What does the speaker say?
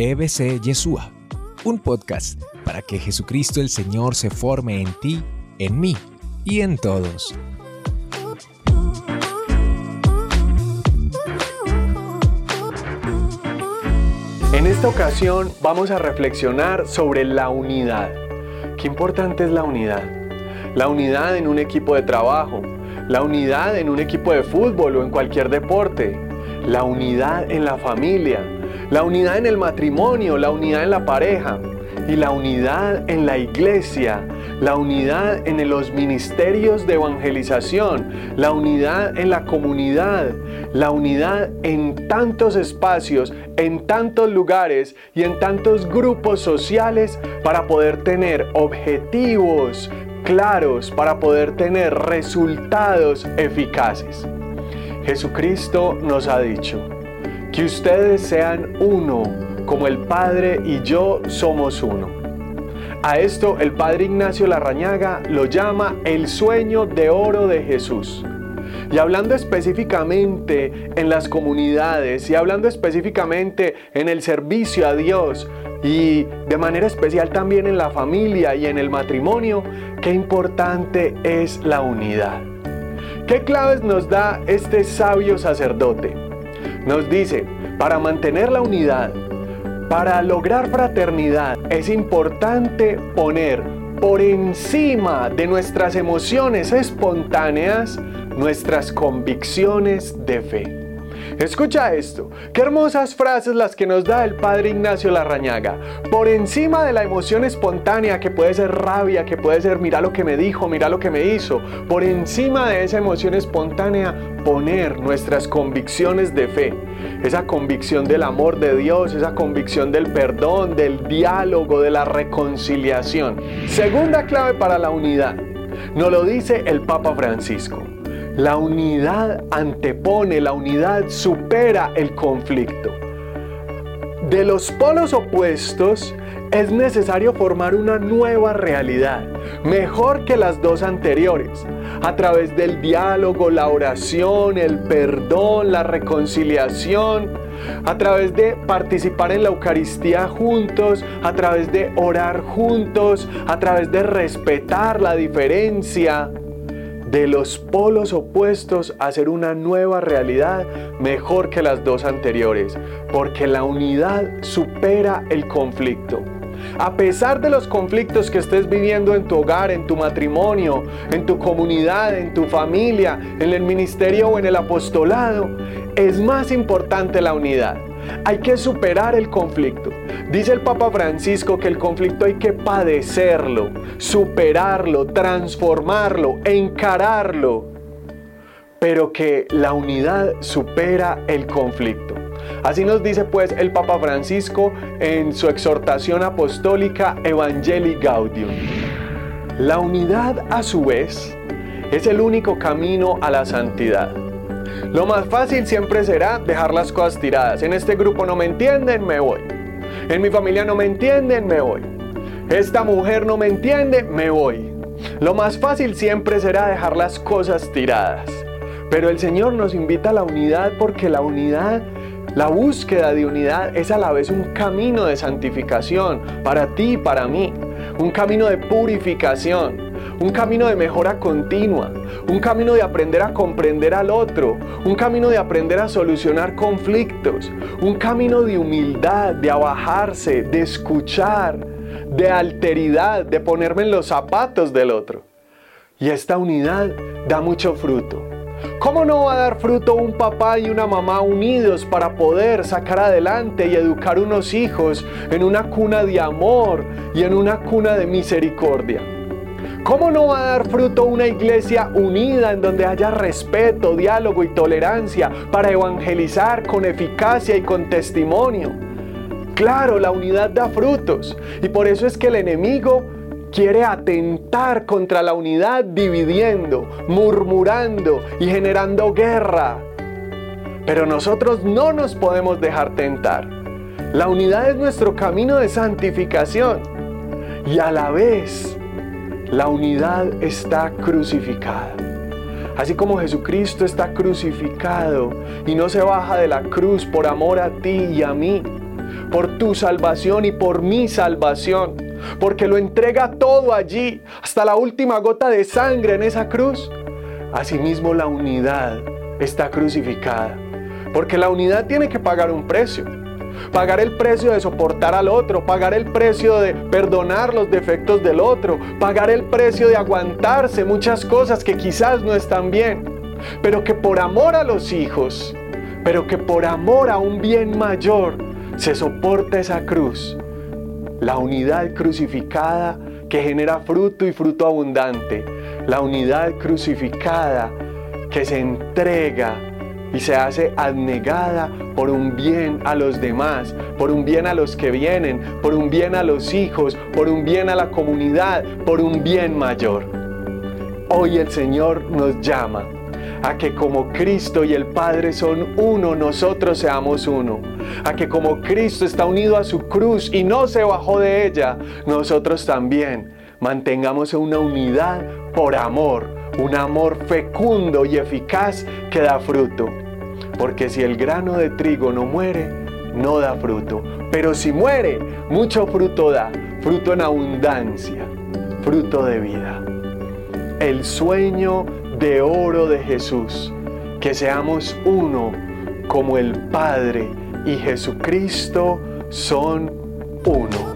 EBC Yeshua, un podcast para que Jesucristo el Señor se forme en ti, en mí y en todos. En esta ocasión vamos a reflexionar sobre la unidad. Qué importante es la unidad. La unidad en un equipo de trabajo, la unidad en un equipo de fútbol o en cualquier deporte, la unidad en la familia, la unidad en el matrimonio, la unidad en la pareja y la unidad en la iglesia, la unidad en los ministerios de evangelización, la unidad en la comunidad, la unidad en tantos espacios, en tantos lugares y en tantos grupos sociales para poder tener objetivos claros, para poder tener resultados eficaces. Jesucristo nos ha dicho, que ustedes sean uno, como el Padre y yo somos uno. A esto el Padre Ignacio Larrañaga lo llama el sueño de oro de Jesús. Y hablando específicamente en las comunidades y hablando específicamente en el servicio a Dios y de manera especial también en la familia y en el matrimonio, qué importante es la unidad. ¿Qué claves nos da este sabio sacerdote? Nos dice, para mantener la unidad, para lograr fraternidad, es importante poner por encima de nuestras emociones espontáneas nuestras convicciones de fe. Escucha esto, qué hermosas frases las que nos da el Padre Ignacio Larrañaga. Por encima de la emoción espontánea que puede ser rabia, que puede ser mira lo que me dijo, mira lo que me hizo, por encima de esa emoción espontánea poner nuestras convicciones de fe, esa convicción del amor de Dios, esa convicción del perdón, del diálogo, de la reconciliación. Segunda clave para la unidad, nos lo dice el Papa Francisco. La unidad antepone, la unidad supera el conflicto. De los polos opuestos es necesario formar una nueva realidad, mejor que las dos anteriores, a través del diálogo, la oración, el perdón, la reconciliación, a través de participar en la Eucaristía juntos, a través de orar juntos, a través de respetar la diferencia de los polos opuestos a ser una nueva realidad mejor que las dos anteriores, porque la unidad supera el conflicto. A pesar de los conflictos que estés viviendo en tu hogar, en tu matrimonio, en tu comunidad, en tu familia, en el ministerio o en el apostolado, es más importante la unidad. Hay que superar el conflicto. Dice el Papa Francisco que el conflicto hay que padecerlo, superarlo, transformarlo, encararlo, pero que la unidad supera el conflicto. Así nos dice pues el Papa Francisco en su exhortación apostólica Evangelii Gaudium. La unidad a su vez es el único camino a la santidad. Lo más fácil siempre será dejar las cosas tiradas. En este grupo no me entienden, me voy. En mi familia no me entienden, me voy. Esta mujer no me entiende, me voy. Lo más fácil siempre será dejar las cosas tiradas. Pero el Señor nos invita a la unidad porque la unidad, la búsqueda de unidad es a la vez un camino de santificación para ti y para mí. Un camino de purificación un camino de mejora continua, un camino de aprender a comprender al otro, un camino de aprender a solucionar conflictos, un camino de humildad, de abajarse, de escuchar, de alteridad, de ponerme en los zapatos del otro. Y esta unidad da mucho fruto. ¿Cómo no va a dar fruto un papá y una mamá unidos para poder sacar adelante y educar unos hijos en una cuna de amor y en una cuna de misericordia? ¿Cómo no va a dar fruto una iglesia unida en donde haya respeto, diálogo y tolerancia para evangelizar con eficacia y con testimonio? Claro, la unidad da frutos y por eso es que el enemigo quiere atentar contra la unidad dividiendo, murmurando y generando guerra. Pero nosotros no nos podemos dejar tentar. La unidad es nuestro camino de santificación y a la vez la unidad está crucificada. Así como Jesucristo está crucificado y no se baja de la cruz por amor a ti y a mí, por tu salvación y por mi salvación, porque lo entrega todo allí, hasta la última gota de sangre en esa cruz. Asimismo la unidad está crucificada, porque la unidad tiene que pagar un precio. Pagar el precio de soportar al otro, pagar el precio de perdonar los defectos del otro, pagar el precio de aguantarse muchas cosas que quizás no están bien, pero que por amor a los hijos, pero que por amor a un bien mayor se soporta esa cruz. La unidad crucificada que genera fruto y fruto abundante. La unidad crucificada que se entrega y se hace abnegada por un bien a los demás, por un bien a los que vienen, por un bien a los hijos, por un bien a la comunidad, por un bien mayor. Hoy el Señor nos llama a que como Cristo y el Padre son uno, nosotros seamos uno. A que como Cristo está unido a su cruz y no se bajó de ella, nosotros también mantengamos una unidad por amor, un amor fecundo y eficaz que da fruto. Porque si el grano de trigo no muere, no da fruto. Pero si muere, mucho fruto da, fruto en abundancia, fruto de vida. El sueño de oro de Jesús, que seamos uno como el Padre y Jesucristo son uno.